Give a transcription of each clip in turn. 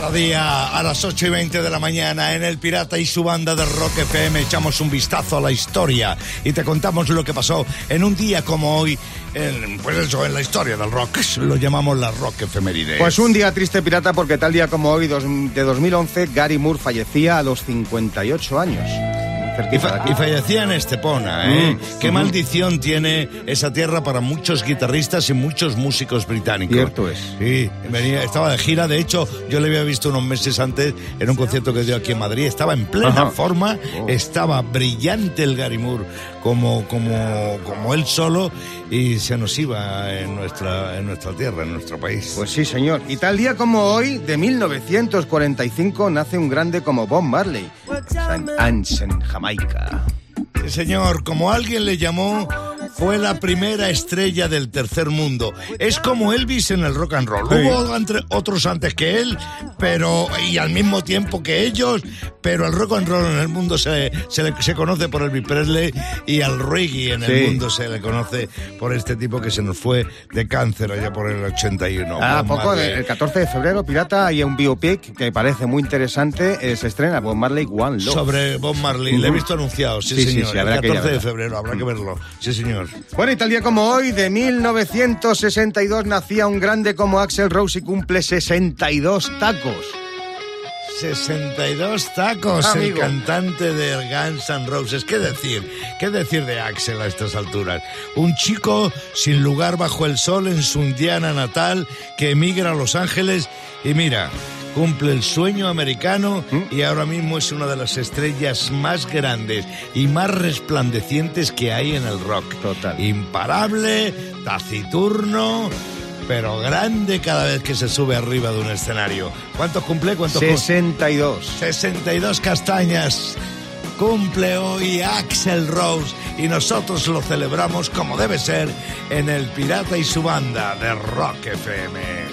Cada día a las 8 y 20 de la mañana en El Pirata y su banda de Rock FM echamos un vistazo a la historia y te contamos lo que pasó en un día como hoy, en, pues eso, en la historia del rock. Lo llamamos la rock efeméride. Pues un día triste pirata porque tal día como hoy dos- de 2011 Gary Moore fallecía a los 58 años. Y, fa- y fallecía en Estepona, ¿eh? Mm, Qué maldición tiene esa tierra para muchos guitarristas y muchos músicos británicos. Cierto es. Sí, venía, estaba de gira. De hecho, yo le había visto unos meses antes en un concierto que dio aquí en Madrid. Estaba en plena Ajá. forma, Oh. estaba brillante el Gary Moore como, como, como él solo y se nos iba en nuestra, en nuestra tierra, en nuestro país. Pues sí, señor. Y tal día como hoy, de 1945, nace un grande como Bob Marley. En Señor, como alguien le llamó, fue la primera estrella del tercer mundo. Es como Elvis en el rock and roll. Sí. Hubo entre- otros antes que él, pero y al mismo tiempo que ellos, pero el rock and roll en el mundo se, se, le- se conoce por Elvis Presley y al reggae en el mundo se le conoce por este tipo que se nos fue de cáncer allá por el 81. Ah, poco, el 14 de febrero, pirata, hay un biopic que parece muy interesante. eh, se estrena Bob Marley One Love. Sobre Bob Marley, le he visto anunciado, sí, señor. sí, el que ir a 14 de febrero, habrá que verlo. Sí, señor. Bueno, y tal día como hoy, de 1962, nacía un grande como Axel Rose y cumple 62 tacos. 62 tacos, Amigo. el cantante de Guns N' Roses. ¿Qué decir? ¿Qué decir de Axel a estas alturas? Un chico sin lugar bajo el sol en su Indiana natal que emigra a Los Ángeles y mira, cumple el sueño americano y ahora mismo es una de las estrellas más grandes y más resplandecientes que hay en el rock. Total. Imparable, taciturno. Pero grande cada vez que se sube arriba de un escenario. ¿Cuántos cumple? ¿Cuántos cumple? 62. 62 castañas. Cumple hoy Axel Rose y nosotros lo celebramos como debe ser en El Pirata y su banda de Rock FM.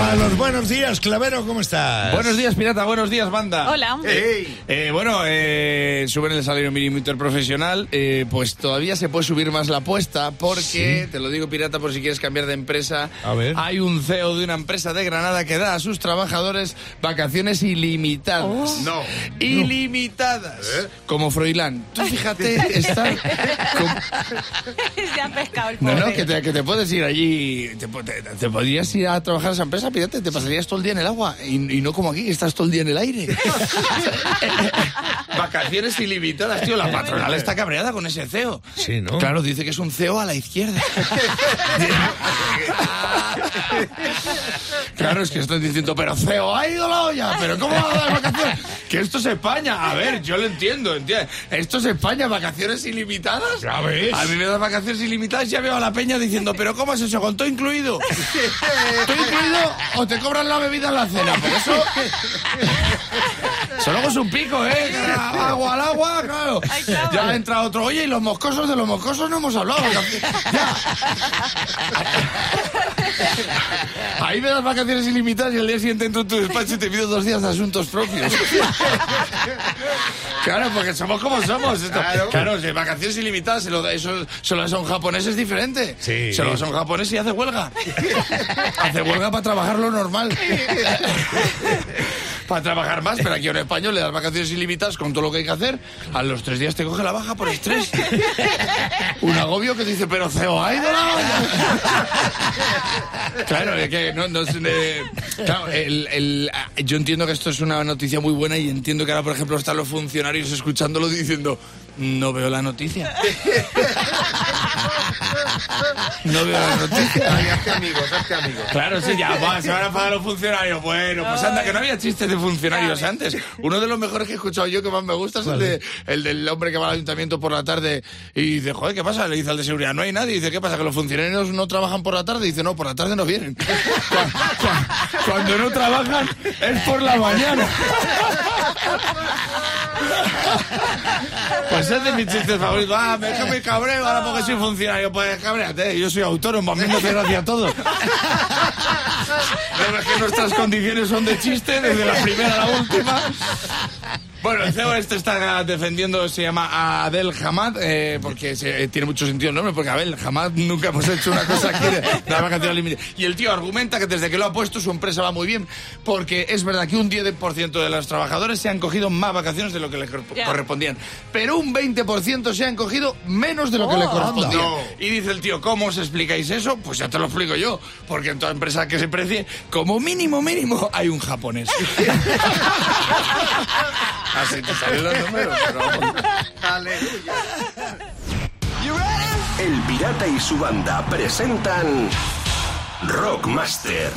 Vámonos, buenos días, Clavero, ¿cómo estás? Buenos días, pirata. Buenos días, banda. Hola. ¡Ey! Eh, bueno, eh, suben el salario mínimo interprofesional, eh, pues todavía se puede subir más la apuesta porque, te lo digo pirata por si quieres cambiar de empresa, A ver. hay un CEO de una empresa de Granada que da a sus trabajadores vacaciones ilimitadas. Oh. No. Ilimitadas. ¿Eh? Como Froilán. Tú fíjate, está... Se ha pescado el No, pobre. no, que te, que te puedes ir allí, te- te podrías ir a trabajar a esa empresa, pirata, te pasarías todo el día en el agua y, y no como aquí, que estás todo el día en el aire. Vacaciones ilimitadas, tío. La patronal está cabreada con ese CEO. Sí, ¿no? Claro, dice que es un CEO a la izquierda. claro, es que están diciendo, pero CEO ha ido la olla, pero ¿cómo va a dar vacaciones? Que esto es España. A ver, yo lo entiendo, ¿entiendes? Esto es España, vacaciones ilimitadas. Ya ves. A mí me das vacaciones ilimitadas y ya veo a la peña diciendo, pero ¿cómo es eso? ¿Con todo incluido? ¿Todo incluido o te cobran la bebida en la cena? Pero eso... Eso luego es un pico, ¿eh? Agua al agua, claro. Ay, claro. Ya entra otro. Oye, y los moscosos de los moscosos no hemos hablado. Ya. Ahí me das vacaciones ilimitadas y al día siguiente entro en tu despacho y te pido dos días de asuntos propios. Claro, porque somos como somos. Esto- Claro. Claro, de vacaciones ilimitadas, se lo, da- eso se lo das a un japonés es diferente. Sí. Se lo un japonés y hace huelga. hace huelga para trabajar lo normal. para trabajar más, pero aquí un español le das vacaciones ilimitadas con todo lo que hay que hacer. A los tres días te coge la baja por estrés. un agobio que dice, pero CEO, ha ido la olla. Claro, es que no, no es, eh, claro, el- el- yo entiendo que esto es una noticia muy buena y entiendo que ahora, por ejemplo, están los funcionarios escuchándolo diciendo, no veo la noticia. No veo la noticia. Ay, hazte amigos, hazte amigos. Claro, sí, ya va, se van a pagar los funcionarios. Bueno, pues anda, que no había chistes de funcionarios antes. Uno de los mejores que he escuchado yo, que más me gusta, es el, de, el del hombre que va al ayuntamiento por la tarde y dice, joder, ¿qué pasa? Le dice al de seguridad, no hay nadie. Y dice, ¿qué pasa? ¿Que los funcionarios no trabajan por la tarde? Y dice, no, por la tarde no vienen. Cu- cu- Cuando no trabajan es por la mañana. Pues es de mis chistes favoritos. Ah, me mi cabreo ahora porque soy funcionario. Pues cabréate, yo soy autónomo, a mí me hace gracia todo. ¿No ves que nuestras condiciones son de chiste desde la primera a la última? Bueno, el CEO este está defendiendo, se llama Adel Hamad, eh, porque se- eh, tiene mucho sentido el nombre, porque Abel Hamad nunca hemos hecho una cosa aquí de, de la vacaciones limitadas. Y el tío argumenta que desde que lo ha puesto su empresa va muy bien, porque es verdad que un 10% de los trabajadores se han cogido más vacaciones de lo que le cor- Ya. correspondían, pero un 20% se han cogido menos de lo que Oh, le correspondía. Y dice el tío, ¿cómo os explicáis eso? Pues ya te lo explico yo, porque en toda empresa que se precie, como mínimo, mínimo, hay un japonés. Así te salen los números, pero. Aleluya. El Pirata y su banda presentan Rockmaster.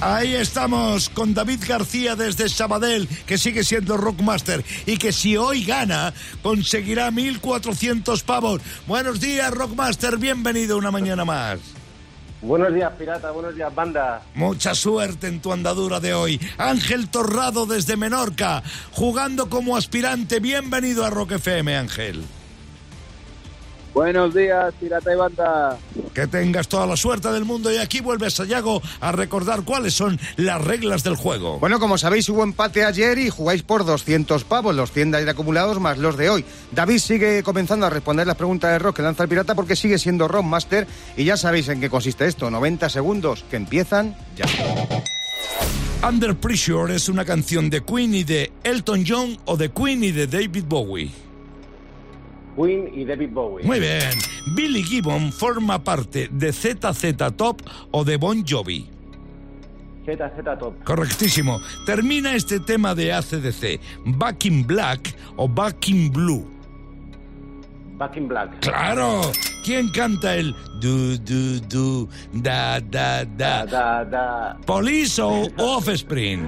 Ahí estamos con David García desde Sabadell, que sigue siendo Rockmaster y que si hoy gana conseguirá 1.400 pavos. Buenos días, Rockmaster, bienvenido una mañana más. Buenos días, pirata. Buenos días, banda. Mucha suerte en tu andadura de hoy. Ángel Torrado desde Menorca, jugando como aspirante. Bienvenido a Rock FM, Ángel. Buenos días, pirata y banda. Que tengas toda la suerte del mundo y aquí vuelve Sayago a recordar cuáles son las reglas del juego. Bueno, como sabéis, hubo empate ayer y jugáis por 200 pavos, los 100 de ayer acumulados más los de hoy. David sigue comenzando a responder las preguntas de rock que lanza el pirata porque sigue siendo Rockmaster y ya sabéis en qué consiste esto. 90 segundos que empiezan ya. Under Pressure es una canción de Queen y de Elton John o de Queen y de David Bowie. Queen y David Bowie. Muy bien. Billy Gibbon forma parte de ZZ Top o de Bon Jovi. ZZ Top. Correctísimo. Termina este tema de ACDC. Back in Black o Back in Blue. Back in Black. Claro. ¿Quién canta el du du du da da Da, da? da. Police o Offspring.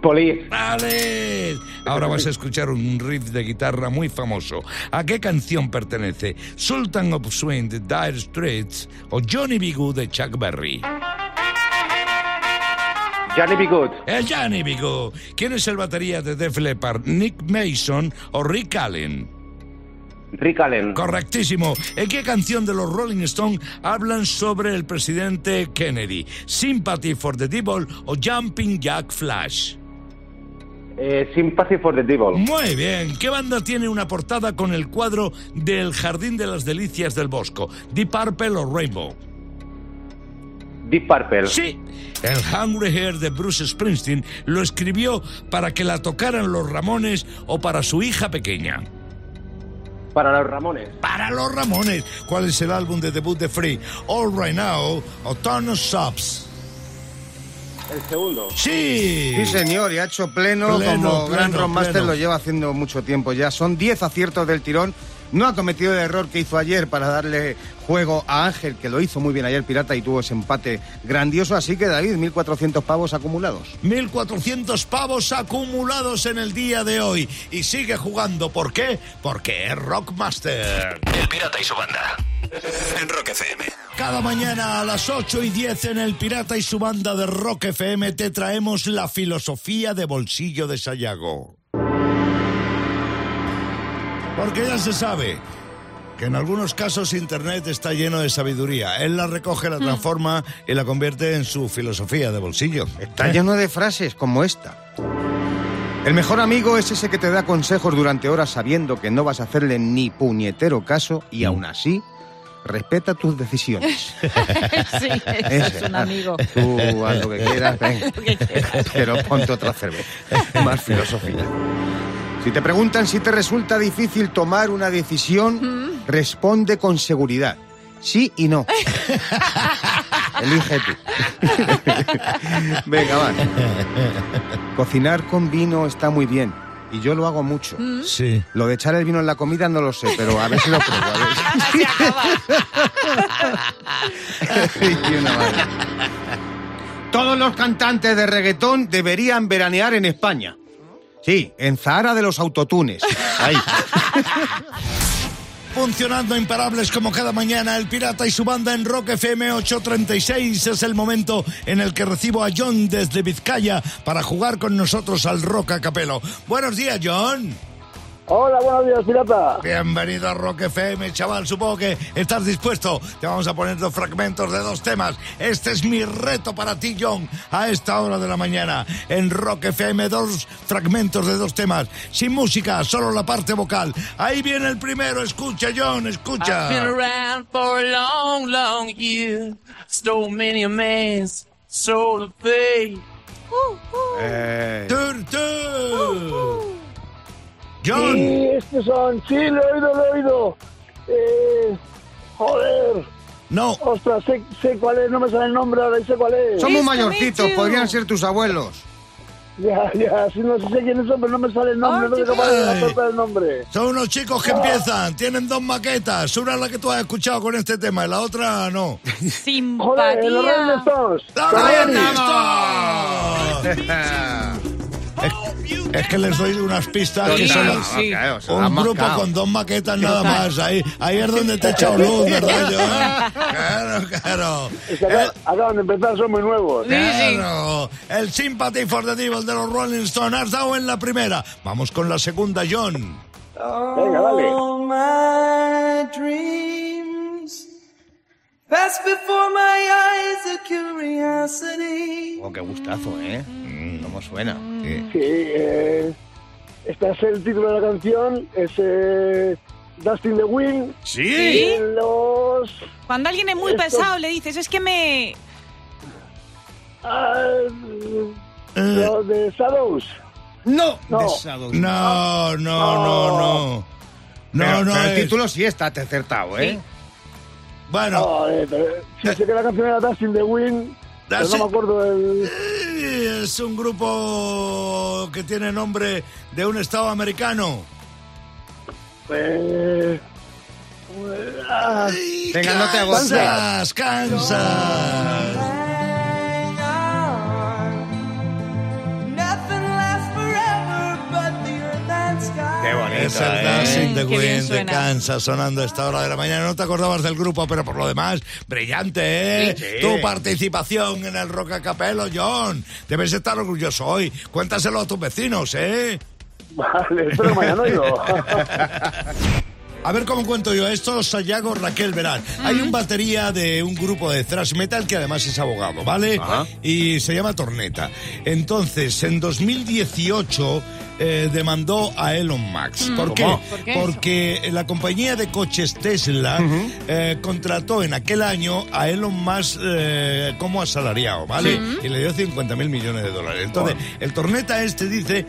Police. ¡Vale! Ahora vas a escuchar un riff de guitarra muy famoso. ¿A qué canción pertenece? ¿Sultan of Swing de Dire Straits o Johnny B. Good de Chuck Berry? Johnny B. Good. El Johnny B. Good. ¿Quién es el batería de Def Leppard? ¿Nick Mason o Rick Allen? Rick Allen. Correctísimo. ¿En qué canción de los Rolling Stones hablan sobre el presidente Kennedy? ¿Sympathy for the Devil o Jumping Jack Flash? Eh, Sympathy for the Devil. Muy bien. ¿Qué banda tiene una portada con el cuadro del Jardín de las Delicias del Bosco? ¿Deep Purple o Rainbow? Deep Purple. Sí. El Hungry Hair de Bruce Springsteen lo escribió para que la tocaran los Ramones o para su hija pequeña. Para los Ramones. Para los Ramones. ¿Cuál es el álbum de debut de Free? All Right Now of Subs. El segundo. Sí. Sí, señor, y ha hecho pleno, Pleno, como Gran pleno, Rockmaster pleno. lo lleva haciendo mucho tiempo ya. Son 10 aciertos del tirón. No ha cometido el error que hizo ayer para darle juego a Ángel, que lo hizo muy bien ayer Pirata y tuvo ese empate grandioso. Así que, David, 1.400 pavos acumulados. 1.400 pavos acumulados en el día de hoy. Y sigue jugando. ¿Por qué? Porque es Rockmaster. El Pirata y su banda. En Rock FM. Cada mañana a las 8 y 10 en El Pirata y su banda de Rock FM te traemos la filosofía de bolsillo de Sayago. Porque ya se sabe que en algunos casos Internet está lleno de sabiduría. Él la recoge, la transforma y la convierte en su filosofía de bolsillo. Está ¿Eh? lleno de frases como esta. El mejor amigo es ese que te da consejos durante horas sabiendo que no vas a hacerle ni puñetero caso y aún así respeta tus decisiones. sí, es un amigo. Tú haz lo que quieras, venga. que quieras. pero ponte otra cerveza. Más filosofía. Si te preguntan si te resulta difícil tomar una decisión, responde con seguridad. Sí y no. Elige tú. Venga, va. Cocinar con vino está muy bien. Y yo lo hago mucho. Sí. Lo de echar el vino en la comida no lo sé, pero a ver si lo pruebo. a ver. Y una madre. Todos los cantantes de reggaetón deberían veranear en España. Sí, en Zahara de los autotunes. Ahí. Funcionando imparables como cada mañana, el pirata y su banda en Rock FM 836 es el momento en el que recibo a John desde Vizcaya para jugar con nosotros al Rock a Capelo. Buenos días, John. Hola, buenos días, pirata. Bienvenido a Rock FM, chaval. Supongo que estás dispuesto. Te vamos a poner dos fragmentos de dos temas. Este es mi reto para ti, John, a esta hora de la mañana. En Rock FM, dos fragmentos de dos temas. Sin música, solo la parte vocal. Ahí viene el primero. Escucha, John, I've been escucha. around for a long, long year. Stole many a man's soul pay. Eh, John. Sí, estos son. Sí, lo he oído, lo he oído. Eh, joder. No, Ostras, sé, sé cuál es, no me sale el nombre ahora, y sé cuál es. somos mayorcitos, podrían ser tus abuelos. Ya, ya, sí, no sé quiénes son, pero no me sale el nombre, no Ay. acortar el nombre. son unos chicos que empiezan. Tienen dos maquetas. Una es la que tú has escuchado con este tema y la otra no. Joder, los Simpatía. Rolling Stones. ¡Ahí Correcto. estamos! Es, que les doy unas pistas que son sí. un grupo con dos maquetas nada más. Ahí, ahí es donde te he echado luz, ¿verdad? John? Claro, claro. Es que acá- acaban de empezar, son muy nuevos. Claro. El Sympathy for the Devil de los Rolling Stones. Has dado en la primera. Vamos con la segunda, John. Venga, dale. All my dreams pass before my eyes a curiosity. Oh, qué gustazo, ¿eh? ¿Cómo suena? Sí. Sí, eh, este es el título de la canción, es eh, Dustin the Wind. ¿Sí? Y los... Cuando alguien es muy Esto- pesado, le dices, es que me... ah, Eh, los de Shadows. No, No. de Shadows. no, no, no, no. No, Pero- no. pero el es- título sí está acertado, ¿eh? Bueno, No, eh, pero sí sé que la canción era Dustin the Wind, no me acuerdo del... eh, es un grupo que tiene nombre de un estado americano. Eh, ah, Ay, Venga, no te agotes. Kansas, Kansas. Es el. Dancing the Wind de. Kansas sonando a esta hora de la mañana. No te acordabas del grupo, pero por lo demás, brillante, ¿eh? Sí. Tu participación en el Rock a Capello, John. Debes estar orgulloso hoy. Cuéntaselo a tus vecinos, ¿eh? vale, espero que me hayan oído. A ver cómo cuento yo esto, Sayago Raquel Verán. Hay un batería de un grupo de thrash metal que además es abogado, ¿vale? Ajá. Y se llama Torneta. Entonces, en 2018 eh, demandó a Elon Musk. ¿Por, qué? ¿Cómo? ¿Por qué Porque la compañía de coches Tesla eh, contrató en aquel año a Elon Musk eh, como asalariado, ¿vale? Y le dio 50 mil millones de dólares. Entonces, el Torneta este dice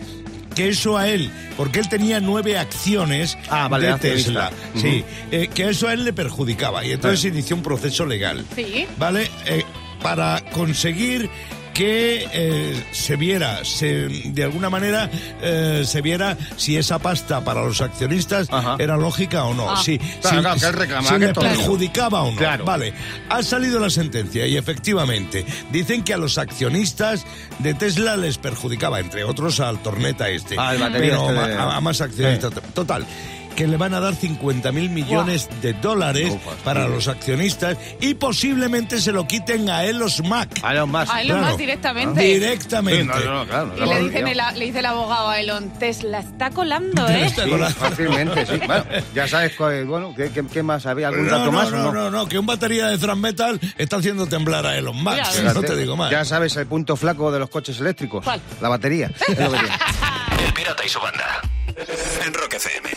que eso a él, porque él tenía nueve acciones Ah, vale, de. Tesla, sí, eh, que eso a él le perjudicaba y entonces se inició un proceso legal, Sí. ¿vale? Eh, para conseguir que eh, se viera, se, de alguna manera, eh, se viera si esa pasta para los accionistas Ajá. era lógica o no. Ah. Si, Claro, si- claro, que él reclamaba si que le todo. perjudicaba o no. Claro. Vale, ha salido la sentencia y efectivamente dicen que a los accionistas de Tesla les perjudicaba, entre otros al Torneta este. Ah, el batería pero este de- a, a más accionistas. Total. Que le van a dar 50 mil millones de dólares para los accionistas y posiblemente se lo quiten a Elon Musk. A Elon Musk. A Elon Claro. Musk directamente. Directamente. Sí, no, no, claro, Y le, no, dicen no. el, le dice el abogado a Elon, Tesla está colando, ¿eh? Está Sí, la- fácilmente, sí. Bueno, ya sabes, bueno, ¿qué, qué, qué más? ¿Había algún dato no, más no, no, no, que un batería de thrash metal está haciendo temblar a Elon Musk. Mira, no te digo más. Ya sabes el punto flaco de los coches eléctricos. ¿Cuál? La batería. Es lo que tiene. El Pirata y su banda. En Rock FM.